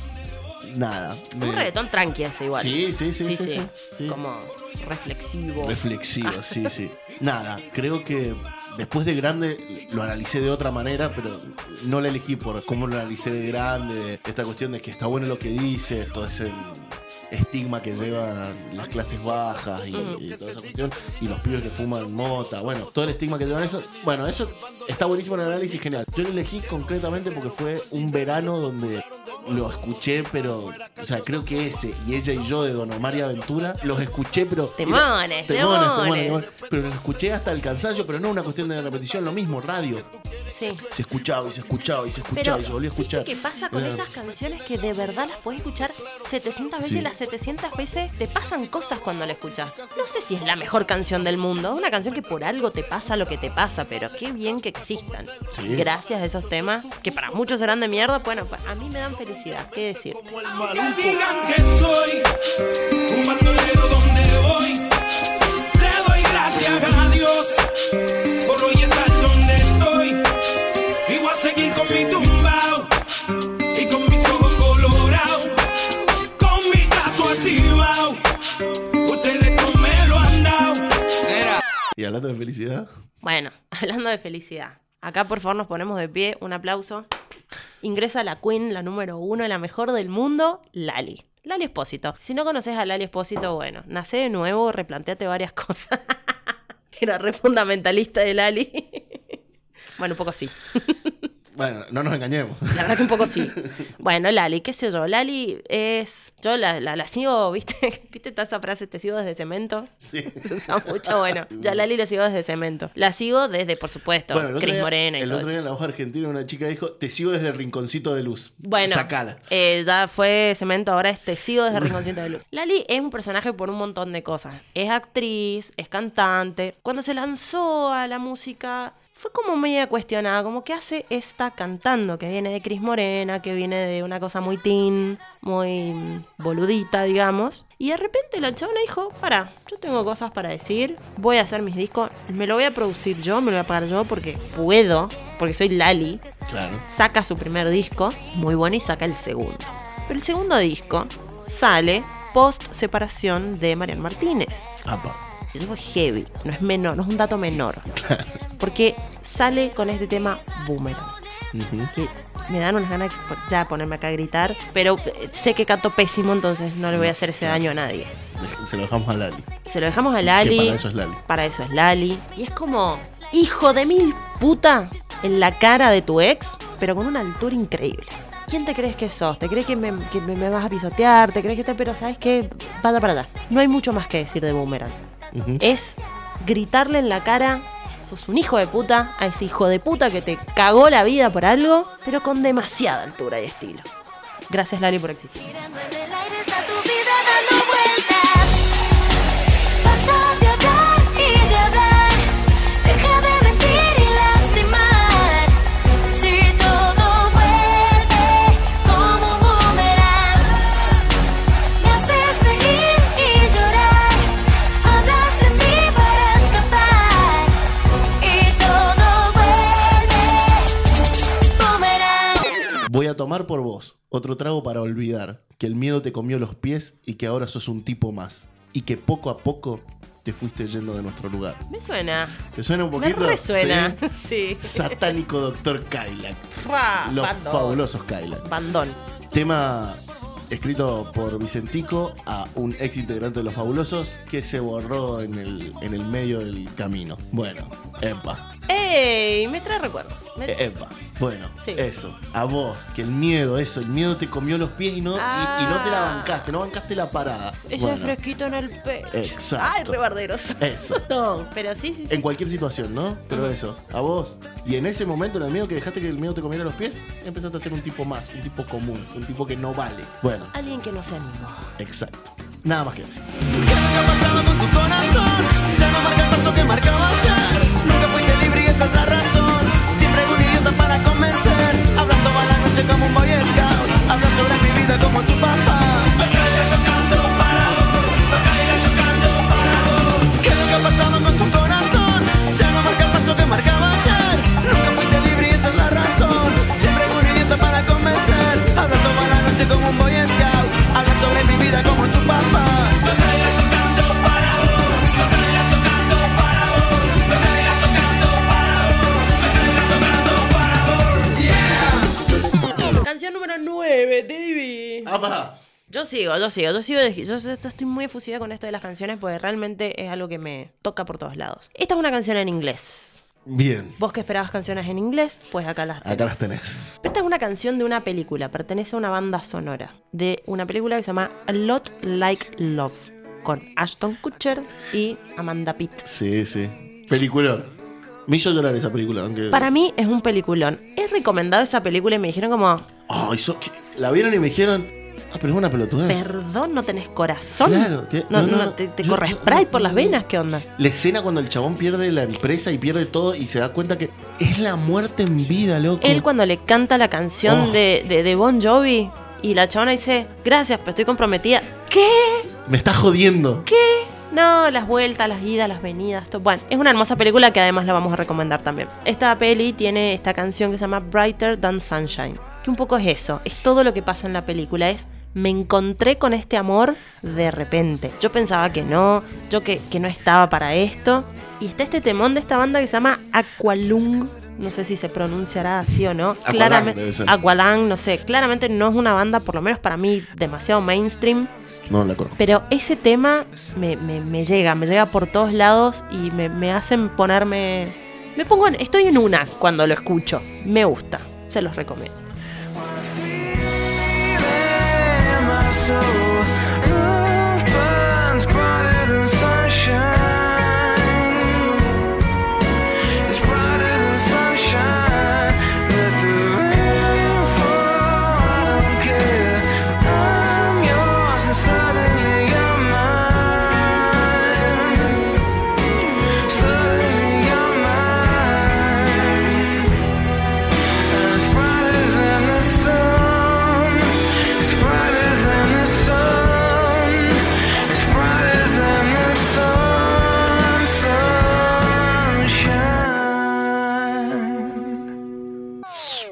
Nada. me- un reggaetón tranqui ese igual. Sí, sí, sí, sí, sí, sí. Como reflexivo. Reflexivo, sí, sí. Nada, creo que después de grande lo analicé de otra manera, pero no la elegí por cómo lo analicé de grande. Esta cuestión de que está bueno lo que dice, todo ese estigma que llevan las clases bajas y, toda esa cuestión, y los pibes que fuman mota, bueno, todo el estigma que llevan eso. Bueno, eso está buenísimo en el análisis, genial. Yo lo elegí concretamente porque fue un verano donde lo escuché, pero, o sea, creo que ese y ella y yo de Don Omar y Aventura los escuché, pero. Temones, Temones, temones. temones. Pero los escuché hasta el cansancio, pero no una cuestión de repetición, lo mismo, radio. Sí. Se escuchaba y se escuchaba y se Pero, escuchaba y se volvía a escuchar. ¿Qué pasa con Eh, esas canciones que de verdad las puedes escuchar 700 veces Sí. las 700 veces te pasan cosas cuando la escuchas? No sé si es la mejor canción del mundo, una canción que por algo te pasa lo que te pasa, pero qué bien que existan. Gracias a esos temas, que para muchos serán de mierda, bueno, pues a mí me dan felicidad, ¿qué decir? y a Y hablando de felicidad. Bueno, hablando de felicidad. Acá por favor nos ponemos de pie, un aplauso. Ingresa la Queen, la número uno, la mejor del mundo, Lali. Lali Espósito. Si no conoces a Lali Espósito, bueno, nace de nuevo, replanteate varias cosas. Era re fundamentalista de Lali. bueno, un poco sí. Bueno, no nos engañemos. La verdad que un poco sí. Bueno, Lali, qué sé yo. Lali es. Yo la, la, la sigo, ¿viste? ¿Viste esa frase? Te sigo desde cemento. Sí. Se usa mucho. Bueno, yo a Lali la sigo desde cemento. La sigo desde, por supuesto, Bueno, Cris Morena y El todo otro día en la voz argentina una chica dijo, te sigo desde el rinconcito de luz. Bueno, Sacala. eh, ya fue cemento, ahora es te sigo desde Rinconcito de Luz. Lali es un personaje por un montón de cosas. Es actriz, es cantante. Cuando se lanzó a la música, fue como media cuestionada, como que hace esta cantando, que viene de Cris Morena, que viene de una cosa muy teen, muy mm, boludita, digamos. Y de repente la chabona dijo, para, yo tengo cosas para decir, voy a hacer mis discos, me lo voy a producir yo, me lo voy a pagar yo porque puedo, porque soy Lali Claro. saca su primer disco, muy bueno, y saca el segundo. Pero el segundo disco sale post separación de Marian Martínez. Apa. Eso fue heavy, no es menor, no es un dato menor. Porque sale con este tema Boomerang. Que me dan unas ganas de ya ponerme acá a gritar, pero eh, sé que canto pésimo, entonces no le voy a hacer ese daño a nadie. Se lo dejamos a Lali. Se lo dejamos a Lali. Que para eso es Lali. Para eso es Lali. Y es como, hijo de mil puta, en la cara de tu ex, pero con una altura increíble. ¿Quién te crees que sos? ¿Te crees que me, que me- me vas a pisotear? ¿Te crees que te... Pero sabes qué? Vaya para allá. No hay mucho más que decir de Boomerang. Es gritarle en la cara, sos un hijo de puta, a ese hijo de puta que te cagó la vida por algo, pero con demasiada altura y estilo. Gracias Lali por existir. Tomar por vos otro trago para olvidar que el miedo te comió los pies y que ahora sos un tipo más. Y que poco a poco te fuiste yendo de nuestro lugar. Me suena. ¿Te suena un Me poquito? resuena. Sí. Sí. Satánico Doctor Kylac. Fua, Los fabulosos Kylac. Bandón. Tema escrito por Vicentico a un ex integrante de Los Fabulosos que se borró en el, en el medio del camino. Bueno, epa, ¡Ey! Me trae recuerdos. Me- epa. Bueno, Sí. eso. A vos, que el miedo, eso, el miedo te comió los pies y no, y- y, no te la Ah. bancaste, no bancaste la parada. Ese Bueno, fresquito en el pecho. Exacto. ¡Ay, rebarderos! Eso. No. Pero sí, sí, sí. En cualquier situación, ¿no? Pero eso, a vos. Y en ese momento, en el miedo que dejaste que el miedo te comiera los pies, empezaste a ser un tipo más, un tipo común, un tipo que no vale. Bueno, Alguien que no se animó. exacto. Nada más que decir. ¿Qué es lo que ha pasado con tu corazón? Ya no marca el paso que marcaba ayer. Nunca fuiste libre y esa es la razón. Siempre un idiota para convencer. Hablando a la noche como un boy sigo, yo sigo, yo sigo. Yo estoy muy efusiva con esto de las canciones porque realmente es algo que me toca por todos lados. Esta es una canción en inglés. Bien, Vos que esperabas canciones en inglés, pues acá las tenés. acá las tenés. Esta es una canción de una película, pertenece a una banda sonora de una película que se llama A Lot Like Love, con Ashton Kutcher y Amanda Pitt. Sí, sí. Peliculón. Me hizo llorar esa película, aunque. Para mí es un peliculón. He recomendado esa película y me dijeron como, Ay, so- que- La vieron y me dijeron. Ah, pero es una pelotudez. perdón, no tenés corazón. Claro, ¿qué? No, te, te corre spray por las venas, ¿qué onda? La escena cuando el chabón pierde la empresa y pierde todo y se da cuenta que es la muerte en vida, loco. Él cuando le canta la canción Oh. de, de, de Bon Jovi y la chabona dice, gracias, pero estoy comprometida. ¿Qué? Me está jodiendo. ¿Qué? No, las vueltas, las idas, las venidas. todo. Bueno, es una hermosa película que además la vamos a recomendar también. Esta peli tiene esta canción que se llama Brighter Than Sunshine. Que un poco es eso. Es todo lo que pasa en la película. Es me encontré con este amor de repente. Yo pensaba que no, yo que, que no estaba para esto. Y está este temón de esta banda que se llama Aqualung. No sé si se pronunciará así o no. Aqualung Claramente, no sé. Claramente no es una banda, por lo menos para mí, demasiado mainstream. No la conozco. Pero ese tema me, me- me llega, me llega por todos lados y me, me hacen ponerme. Me pongo en- Estoy en una cuando lo escucho. Me gusta. Se los recomiendo. so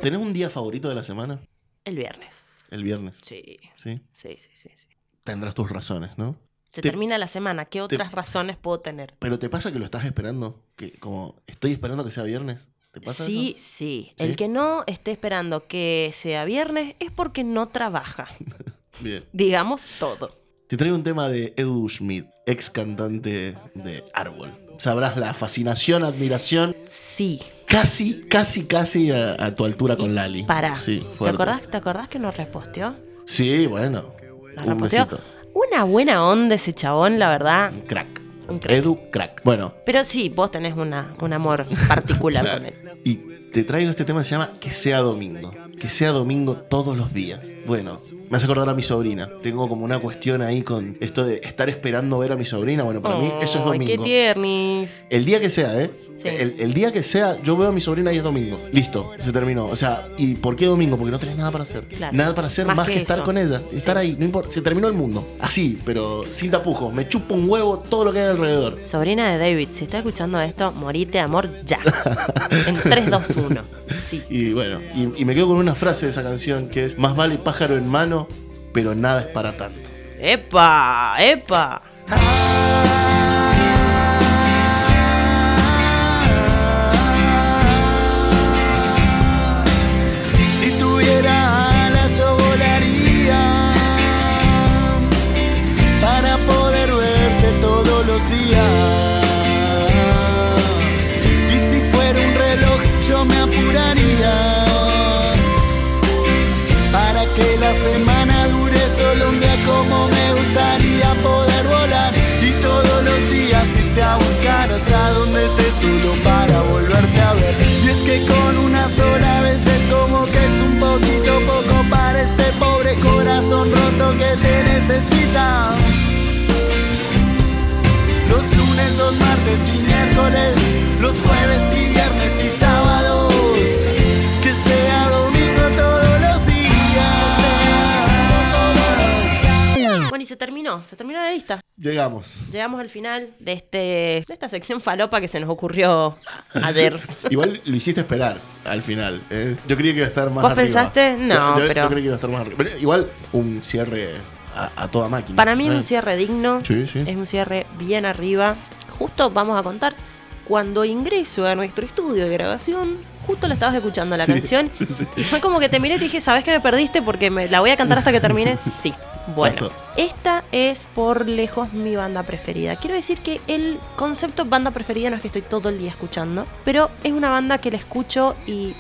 ¿Tenés un día favorito de la semana? El viernes. El viernes. Sí. Sí. Sí, sí, sí, sí. Tendrás tus razones, ¿no? Se Te- termina la semana. ¿Qué otras razones puedo tener? Pero ¿te pasa que lo estás esperando? Que como estoy esperando que sea viernes. ¿Te pasa Sí, eso? sí. ¿Sí? El que no esté esperando que sea viernes es porque no trabaja. Bien. Digamos todo. Te traigo un tema de Edu Schmidt, ex cantante de Árbol. Sabrás la fascinación, admiración, Sí. Casi, casi, casi a, a tu altura con Lali. Para. Sí, ¿Te acordás, ¿Te acordás que nos resposteó? Sí, bueno. Nos Un resposteó. besito. Una buena onda ese chabón, la verdad. Un crack. Un crack. Edu, crack. Bueno, Pero sí, vos tenés una, un amor particular con él. y te traigo este tema que se llama Que sea domingo. Que sea domingo todos los días. Bueno, me hace acordar a mi sobrina. Tengo como una cuestión ahí con esto de estar esperando ver a mi sobrina. Bueno, para mí eso es Ay, qué domingo. tiernis. El día que sea, ¿eh? Sí. El, el día que sea, yo veo a mi sobrina y es domingo. Listo, se terminó. O sea, ¿y por qué domingo? Porque no tenés nada para hacer. Claro. Nada para hacer más, Más que, que estar eso. con ella. Estar ahí, no importa. Se terminó el mundo. Así, pero sin tapujos. Me chupo un huevo todo lo que hay alrededor. Sobrina de David, si está escuchando esto, morite amor ya. En 3, 2, 1. Sí. Y bueno, y, y me quedo con una frase de esa canción que es: Más vale pájaro en mano, pero nada es para tanto. ¡Epa! ¡Epa! Si los jueves y viernes y sábados, que sea domingo todos los días. Bueno, y se terminó, se terminó la lista. Llegamos. Llegamos al final de, este, de esta sección falopa que se nos ocurrió ayer. Igual lo hiciste esperar al final. ¿eh? Yo creía que iba a estar más ¿Vos arriba. pensaste? No, Yo- yo- pero- Yo que iba a estar más arriba. Pero igual, un cierre a, a toda máquina. Para mí es ¿eh? un cierre digno, Sí, sí. es un cierre bien arriba. Justo vamos a contar, cuando ingreso a nuestro estudio de grabación, justo la estabas escuchando la Sí, canción sí, sí. y fue como que te miré y te dije, ¿sabes que me perdiste? Porque me la voy a cantar hasta que termine. Sí. Bueno, esta es por lejos mi banda preferida. Quiero decir que el concepto banda preferida no es que estoy todo el día escuchando, pero es una banda que la escucho y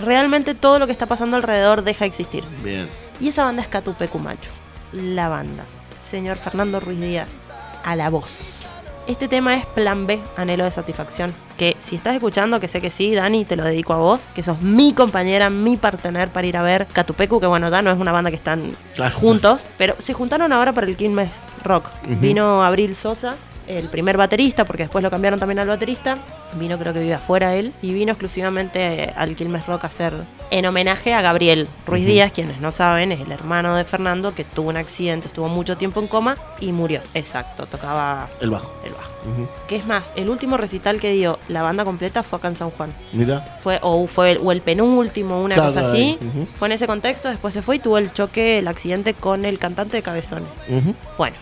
realmente todo lo que está pasando alrededor deja de existir. Bien. Y esa banda es Catupe Cumacho. La banda. Señor Fernando Ruiz Díaz. A la voz. Este tema es Plan B, Anhelo de Satisfacción. Que si estás escuchando, que sé que sí, Dani, te lo dedico a vos. Que sos mi compañera, mi partener para ir a ver Catupecu. Que bueno, ya no es una banda que están Claro. juntos. Pero se juntaron ahora para el Quilmes Rock. Vino Abril Sosa el primer baterista, porque después lo cambiaron también al baterista. Vino, creo que vive afuera él, y vino exclusivamente al Quilmes Rock a hacer en homenaje a Gabriel Ruiz. Díaz, quienes no saben, es el hermano de Fernando que tuvo un accidente, estuvo mucho tiempo en coma y murió. Exacto, tocaba El bajo. el bajo. Ujú. Que es más, el último recital que dio la banda completa fue acá en San Juan. Mira. Fue, o fue el, o el penúltimo, una Claro, cosa así. Fue en ese contexto, después se fue y tuvo el choque, el accidente con el cantante de Cabezones. Bueno,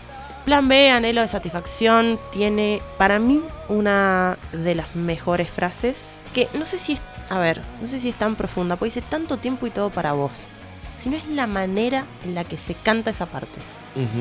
Plan B, Anhelo de Satisfacción, tiene para mí una de las mejores frases. Que no sé si es, a ver, no sé si es tan profunda, porque dice tanto tiempo y todo para vos. Sino es la manera en la que se canta esa parte.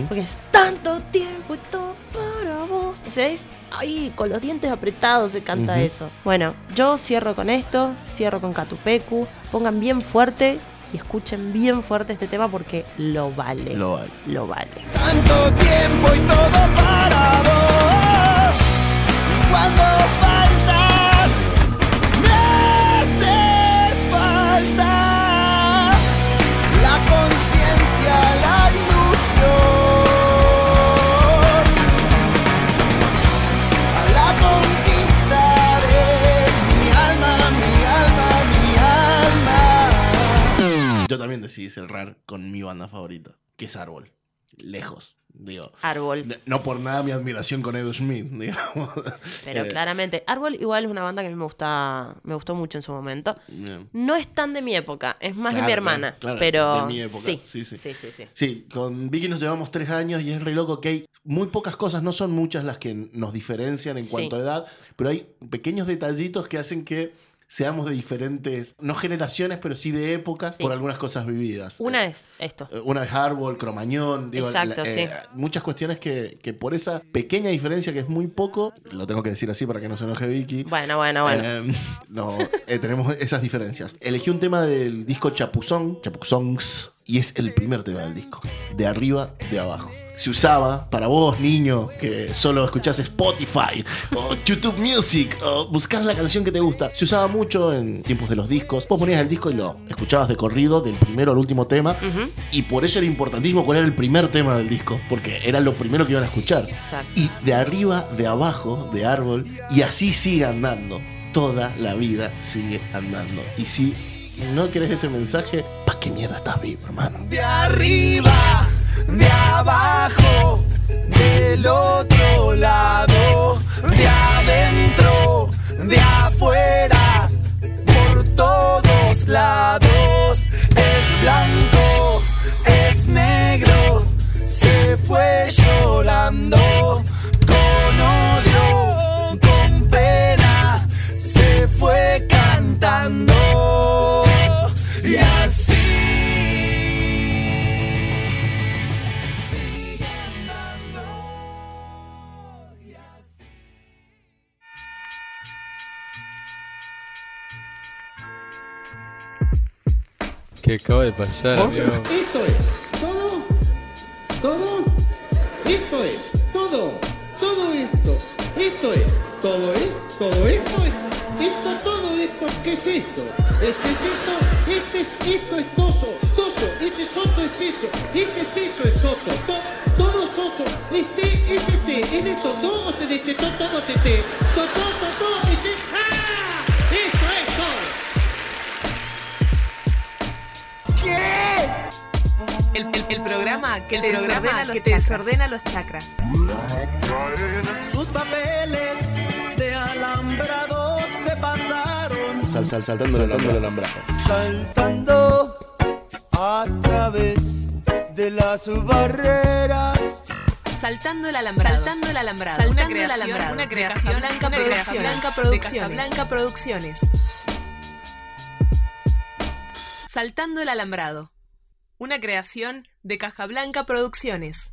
Porque es tanto tiempo y todo para vos. O sea, es ahí con los dientes apretados se canta eso. Bueno, yo cierro con esto, cierro con Catupecu. Pongan bien fuerte y escuchen bien fuerte este tema porque lo vale. Lo vale. Lo vale. Tanto tiempo y todo para vos. Cuando faltas, me haces falta. La conciencia, la ilusión. Yo también decidí cerrar con mi banda favorita, que es Árbol. Lejos. Digo. Árbol. No por nada mi admiración con Edu Smith, digamos. Pero Eh, claramente, Árbol igual es una banda que a mí me gusta, me gustó mucho en su momento. No es tan de mi época, es más de mi hermana. claro, pero de mi época, sí, sí, sí. sí, sí, sí. Sí, con Vicky nos llevamos tres años y es re loco que hay muy pocas cosas, no son muchas las que nos diferencian en cuanto a edad, pero hay pequeños detallitos que hacen que seamos de diferentes, no generaciones, pero sí de épocas Sí. por algunas cosas vividas. Una Eh, es esto. eh, Una es Árbol, Cromañón, digo, Exacto, la- sí. eh, muchas cuestiones que, que por esa pequeña diferencia que es muy poco, lo tengo que decir así para que no se enoje Vicky, Bueno, bueno, bueno. eh, no, eh, tenemos esas diferencias. Elegí un tema del disco Chapuzón, Chapuzongs, y es el primer tema del disco. De arriba, de abajo. Se usaba para vos, niño, que solo escuchás Spotify o YouTube Music o buscás la canción que te gusta. Se usaba mucho en tiempos de los discos. Vos ponías el disco y lo escuchabas de corrido, del primero al último tema. Y por eso era importantísimo cuál era el primer tema del disco, porque era lo primero que iban a escuchar. Exacto. Y de arriba, de abajo, de árbol, y así sigue andando. Toda la vida sigue andando. Y si no querés ese mensaje, ¿para qué mierda estás vivo, hermano? De arriba, de abajo, del otro lado, de adentro, de afuera, por todos lados. Es blanco, es negro, se fue acaba de pasar, amigo? Esto es todo, todo, esto es todo, todo esto, esto es todo es, todo esto es, esto, todo esto, ¿qué es esto? Este es esto, este es esto es toso, toso, ese soto es eso, ese es eso es soso, to- todo soso, este es este, es de todo, o sea, de este, to- todo tete, programa que te desordena, los, que te desordena los chakras. Sus papeles de alambrado se pasaron. Sal, sal, saltando, saltando el alambrado. saltando a través de las barreras. Saltando el alambrado. Saltando el alambrado. Saltando una creación, el alambrado. Una creación, de Casablanca Producciones. De Casablanca Producciones. Saltando el alambrado. Una creación de Caja Blanca Producciones.